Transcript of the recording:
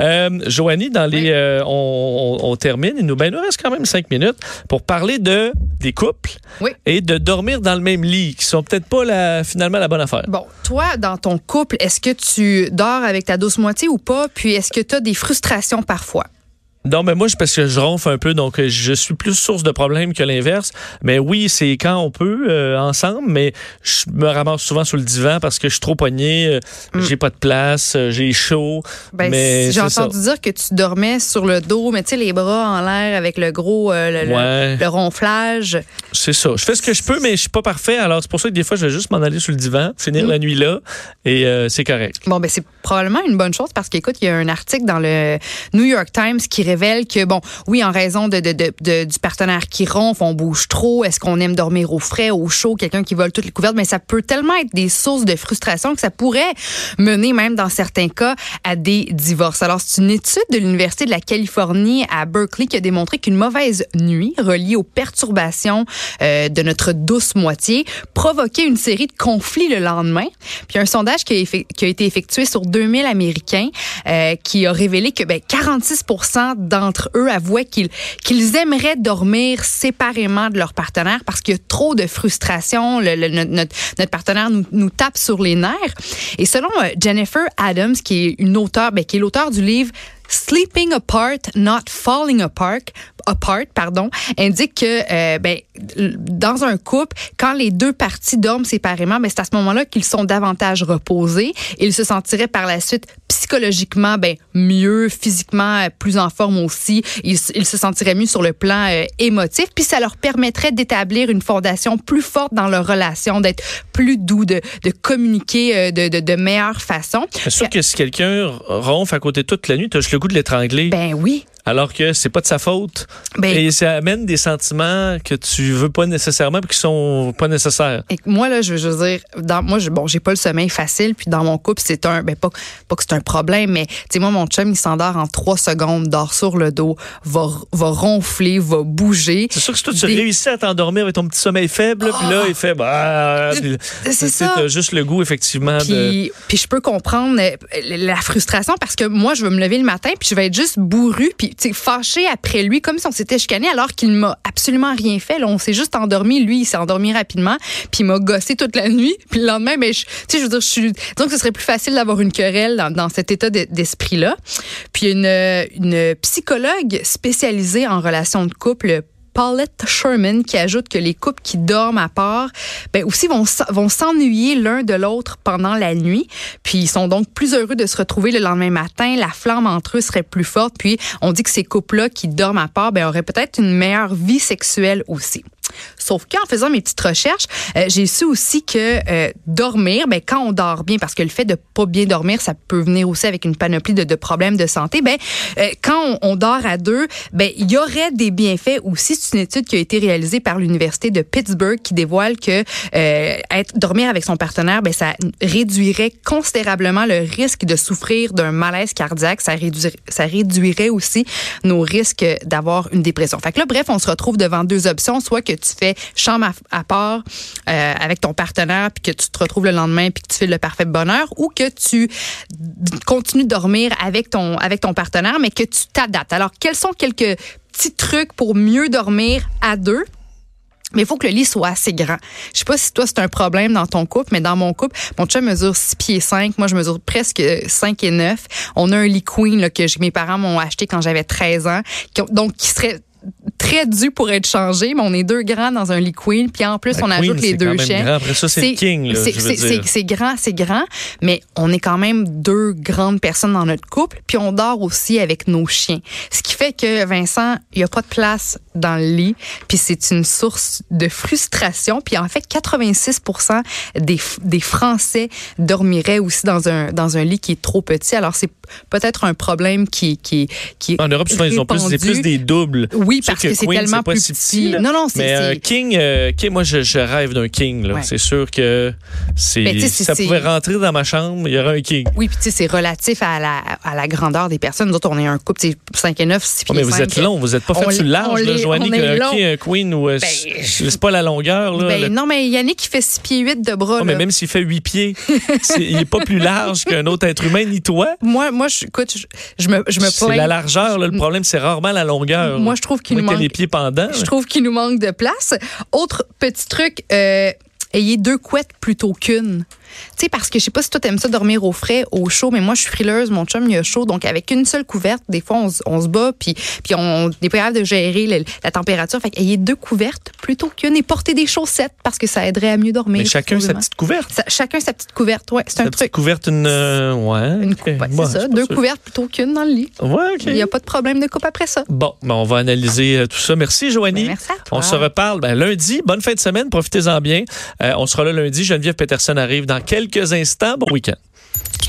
Euh, Joanie, dans les, euh, on, on- on termine. Il nous, ben, il nous reste quand même cinq minutes pour parler de des couples Oui. et de dormir dans le même lit, qui sont peut-être pas la, finalement la bonne affaire. Bon, toi, dans ton couple, est-ce que tu dors avec ta douce moitié ou pas? Puis est-ce que tu as des frustrations parfois? Non, mais moi, parce que je ronfle un peu, donc euh, je suis plus source de problèmes que l'inverse. Mais oui, c'est quand on peut euh, ensemble, mais je me ramasse souvent sur le divan parce que je suis trop pogné, euh, j'ai pas de place, euh, j'ai chaud. Ben, mais j'ai ça. entendu dire que tu dormais sur le dos, mais tu sais, les bras en l'air avec le gros, euh, le, le- Ouais. le ronflage. C'est ça. Je fais ce que je peux, mais je suis pas parfait. Alors, c'est pour ça que des fois, je vais juste m'en aller sur le divan, finir Mm. la nuit là, et euh, c'est correct. Bon, ben c'est probablement une bonne chose parce qu'écoute, il y a un article dans le New York Times qui révèle que, bon, oui, en raison de, de- de- de- du partenaire qui ronfle, on bouge trop, est-ce qu'on aime dormir au frais, au chaud, quelqu'un qui vole toutes les couvertes, mais ça peut tellement être des sources de frustration que ça pourrait mener même dans certains cas à des divorces. Alors, c'est une étude de l'Université de la Californie à Berkeley qui a démontré qu'une mauvaise nuit reliée aux perturbations euh, de notre douce moitié provoquait une série de conflits le lendemain. Puis un sondage qui a, été effectué sur 2000 Américains euh, qui a révélé que ben, 46 d'entre eux avouaient qu'ils aimeraient dormir séparément de leur partenaire parce qu'il y a trop de frustration. Notre, partenaire nous, nous tape sur les nerfs. Et selon euh, Jennifer Adams, qui est une auteure, ben, qui est l'auteur du livre Sleeping Apart, Not Falling Apart, apart pardon, indique que euh, ben, dans un couple, quand les deux parties dorment séparément, ben, c'est à ce moment-là qu'ils sont davantage reposés. Ils se sentiraient par la suite psychologiquement ben, mieux, physiquement euh, plus en forme aussi. Ils, ils se sentiraient mieux sur le plan euh, émotif. Puis ça leur permettrait d'établir une fondation plus forte dans leur relation, d'être plus doux, de, de communiquer de, de, meilleure façon. Que si quelqu'un ronfle à côté toute la nuit, as juste de l'étrangler, Ben oui. Alors que c'est pas de sa faute. Ben, Et ça amène des sentiments que tu veux pas nécessairement et qui sont pas nécessaires. Et moi là, je, je veux dire, dans moi, je, bon, j'ai pas le sommeil facile, puis dans mon couple, c'est un, ben pas, pas que c'est un problème, mais tu sais moi, mon chum, il s'endort en trois secondes, dort sur le dos, va, va ronfler, va bouger. C'est sûr que si toi, tu Des- réussis à t'endormir avec ton petit sommeil faible, puis là, il fait, bah, puis- C'est ça. t'as juste le goût, effectivement, de. Puis, puis je peux comprendre euh, la frustration parce que moi, je vais me lever le matin puis je vais être juste bourrue puis fâchée après lui comme si on s'était chicané alors qu'il m'a absolument rien fait. Là, on s'est juste endormi. Lui, il s'est endormi rapidement puis il m'a gossé toute la nuit. Puis le lendemain, ben, je, je veux dire, je suis. Donc, ce serait plus facile d'avoir une querelle dans, cet état de- d'esprit-là. Puis une psychologue spécialisée en relations de couple Paulette Sherman qui ajoute que les couples qui dorment à part ben aussi vont vont s'ennuyer l'un de l'autre pendant la nuit. Puis ils sont donc plus heureux de se retrouver le lendemain matin. La flamme entre eux serait plus forte. Puis on dit que ces couples là qui dorment à part ben auraient peut-être une meilleure vie sexuelle aussi Sauf qu'en faisant mes petites recherches, euh, j'ai su aussi que euh, dormir, ben, quand on dort bien, parce que le fait de pas bien dormir, ça peut venir aussi avec une panoplie de, problèmes de santé. Ben, euh, quand on, dort à deux, ben, il y aurait des bienfaits aussi. C'est une étude qui a été réalisée par l'université de Pittsburgh qui dévoile que dormir avec son partenaire, ben, ça réduirait considérablement le risque de souffrir d'un malaise cardiaque. Ça réduirait, ça réduirait aussi nos risques d'avoir une dépression. Fait que là, bref, on se retrouve devant deux options, soit que tu fais chambre à, part euh, avec ton partenaire, puis que tu te retrouves le lendemain, puis que tu fais le parfait bonheur, ou que tu continues de dormir avec ton avec ton partenaire, mais que tu t'adaptes. Alors, quels sont quelques petits trucs pour mieux dormir à deux? Mais il faut que le lit soit assez grand. Je sais pas si toi, c'est un problème dans ton couple, mais dans mon couple, mon chum mesure 6 pieds 5. Moi, je mesure presque 5 et 9. On a un lit queen que mes parents m'ont acheté quand j'avais 13 ans. donc, qui serait très dû pour être changé, mais on est deux grands dans un lit queen, puis en plus, La on queen, ajoute les deux grand. Après ça, c'est king, c'est- grand, c'est grand, mais on est quand même deux grandes personnes dans notre couple, puis on dort aussi avec nos chiens. Ce qui fait que Vincent, il n'y a pas de place dans le lit, puis c'est une source de frustration. Puis en fait, 86 des, des Français dormiraient aussi dans un, dans un lit qui est trop petit. Alors c'est peut-être un problème qui, qui, qui est En Europe, souvent, ils ont plus, plus des doubles. Oui, Oui, parce que, c'est tellement c'est pas plus si petit. non, non, c'est. Mais un c'est- king, euh, king, moi, je, je rêve d'un king. Ouais. C'est sûr que c'est, c'est- ça pouvait rentrer dans ma chambre, il y aurait un king. Oui, puis tu sais, c'est relatif à la, à la grandeur des personnes. Nous autres, on est un couple, c'est 5 et 9, 6 Oh, pieds mais vous 5. êtes long, vous n'êtes pas fait sur large, là, Joanie, qu'un king, un queen, ou euh, Ben, c'est pas la longueur. Là, Ben, le- non, mais Yannick, il fait 6 pieds 8 de bras. Oh, mais même s'il fait 8 pieds, il est pas plus large qu'un autre être humain, ni toi. Moi, moi je, écoute, je, je me, je me C'est la largeur, là, le problème, c'est rarement la longueur. Moi, je trouve qu'il Moi, nous t'as manque. les pieds pendants. Je trouve qu'il nous manque de place. Autre petit truc, euh, ayez deux couettes plutôt qu'une. Tu sais, parce que je sais pas si toi t'aimes ça dormir au frais, au chaud, mais moi je suis frileuse, mon chum il a chaud, donc avec une seule couverte, des fois on, se- on se bat, puis puis on n'est pas capable de gérer le- la température. Fait ayez deux couvertes plutôt qu'une et portez des chaussettes parce que ça aiderait à mieux dormir. Mais chacun sa petite couverte. Ça- chacun sa petite couverte, ouais, c'est un petite truc. couverte, une. euh, ouais. Une coupe, ouais, Bon, c'est ça. Deux sûr. couvertes plutôt qu'une dans le lit. Ouais, OK. Il n'y a pas de problème de coupe après ça. Bon, ben, on va analyser euh, tout ça. Merci, Joanie. Ben, merci à toi. On se reparle ben, lundi. Bonne fin de semaine. Profitez-en bien. Euh, on sera là lundi. Geneviève Peterson arrive dans quelques instants. Bon week-end.